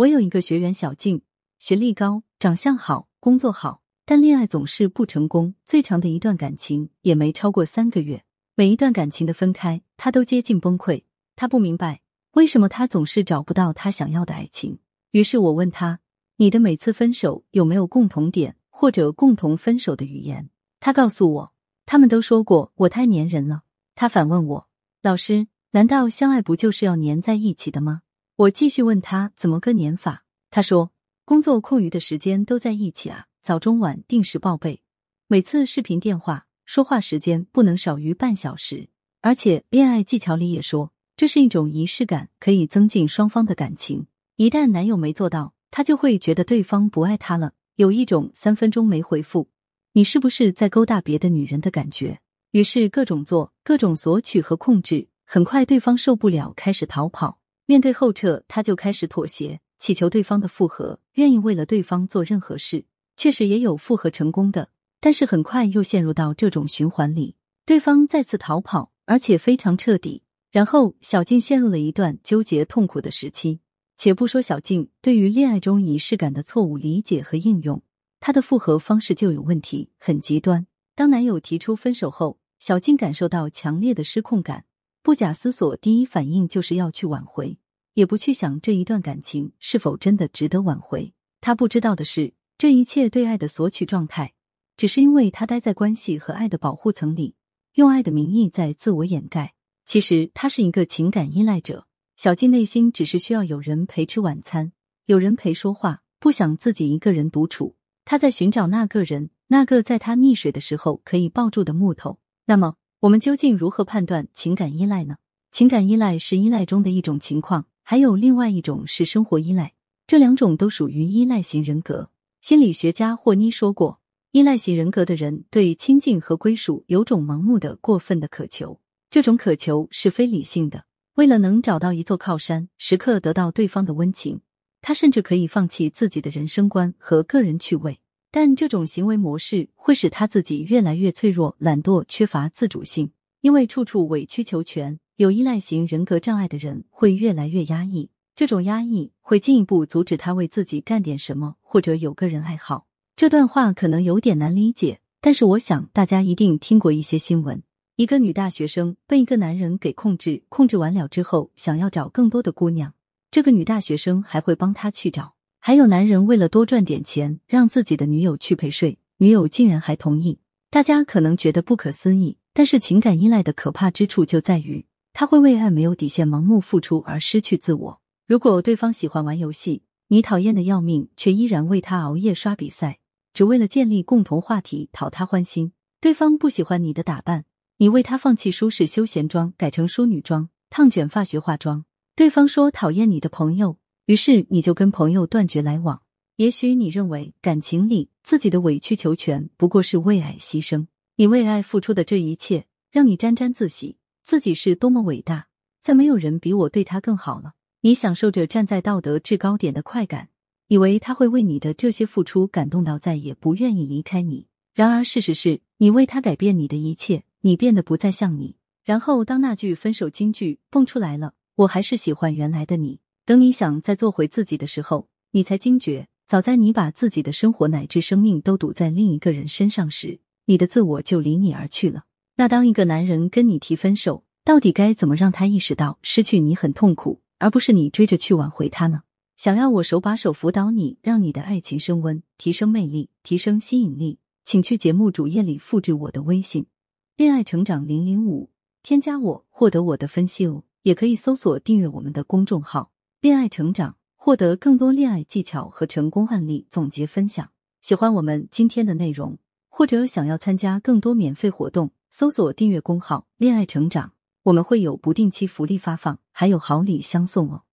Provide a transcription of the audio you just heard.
我有一个学员小静，学历高，长相好，工作好，但恋爱总是不成功。最长的一段感情也没超过三个月。每一段感情的分开，她都接近崩溃。她不明白为什么她总是找不到她想要的爱情。于是我问她：“你的每次分手有没有共同点或者共同分手的语言？”她告诉我，他们都说过我太粘人了。她反问我：“老师，难道相爱不就是要粘在一起的吗？”我继续问他怎么个年法，他说工作空余的时间都在一起啊，早中晚定时报备，每次视频电话说话时间不能少于半小时，而且恋爱技巧里也说这是一种仪式感，可以增进双方的感情。一旦男友没做到，他就会觉得对方不爱他了，有一种三分钟没回复，你是不是在勾搭别的女人的感觉？于是各种做，各种索取和控制，很快对方受不了，开始逃跑。面对后撤，他就开始妥协，祈求对方的复合，愿意为了对方做任何事。确实也有复合成功的，但是很快又陷入到这种循环里，对方再次逃跑，而且非常彻底。然后小静陷入了一段纠结痛苦的时期。且不说小静对于恋爱中仪式感的错误理解和应用，她的复合方式就有问题，很极端。当男友提出分手后，小静感受到强烈的失控感。不假思索，第一反应就是要去挽回，也不去想这一段感情是否真的值得挽回。他不知道的是，这一切对爱的索取状态，只是因为他待在关系和爱的保护层里，用爱的名义在自我掩盖。其实他是一个情感依赖者。小静内心只是需要有人陪吃晚餐，有人陪说话，不想自己一个人独处。他在寻找那个人，那个在他溺水的时候可以抱住的木头。那么。我们究竟如何判断情感依赖呢？情感依赖是依赖中的一种情况，还有另外一种是生活依赖，这两种都属于依赖型人格。心理学家霍妮说过，依赖型人格的人对亲近和归属有种盲目的、过分的渴求，这种渴求是非理性的。为了能找到一座靠山，时刻得到对方的温情，他甚至可以放弃自己的人生观和个人趣味。但这种行为模式会使他自己越来越脆弱、懒惰、缺乏自主性，因为处处委曲求全。有依赖型人格障碍的人会越来越压抑，这种压抑会进一步阻止他为自己干点什么，或者有个人爱好。这段话可能有点难理解，但是我想大家一定听过一些新闻：一个女大学生被一个男人给控制，控制完了之后，想要找更多的姑娘，这个女大学生还会帮他去找。还有男人为了多赚点钱，让自己的女友去陪睡，女友竟然还同意。大家可能觉得不可思议，但是情感依赖的可怕之处就在于，他会为爱没有底线、盲目付出而失去自我。如果对方喜欢玩游戏，你讨厌的要命，却依然为他熬夜刷比赛，只为了建立共同话题，讨他欢心；对方不喜欢你的打扮，你为他放弃舒适休闲装，改成淑女装，烫卷发学化妆；对方说讨厌你的朋友。于是你就跟朋友断绝来往。也许你认为感情里自己的委曲求全不过是为爱牺牲，你为爱付出的这一切让你沾沾自喜，自己是多么伟大，再没有人比我对他更好了。你享受着站在道德制高点的快感，以为他会为你的这些付出感动到再也不愿意离开你。然而事实是你为他改变你的一切，你变得不再像你。然后当那句分手金句蹦出来了，我还是喜欢原来的你。等你想再做回自己的时候，你才惊觉，早在你把自己的生活乃至生命都赌在另一个人身上时，你的自我就离你而去了。那当一个男人跟你提分手，到底该怎么让他意识到失去你很痛苦，而不是你追着去挽回他呢？想要我手把手辅导你，让你的爱情升温，提升魅力，提升吸引力，请去节目主页里复制我的微信“恋爱成长零零五”，添加我获得我的分析哦。也可以搜索订阅我们的公众号。恋爱成长，获得更多恋爱技巧和成功案例总结分享。喜欢我们今天的内容，或者想要参加更多免费活动，搜索订阅公号“恋爱成长”，我们会有不定期福利发放，还有好礼相送哦。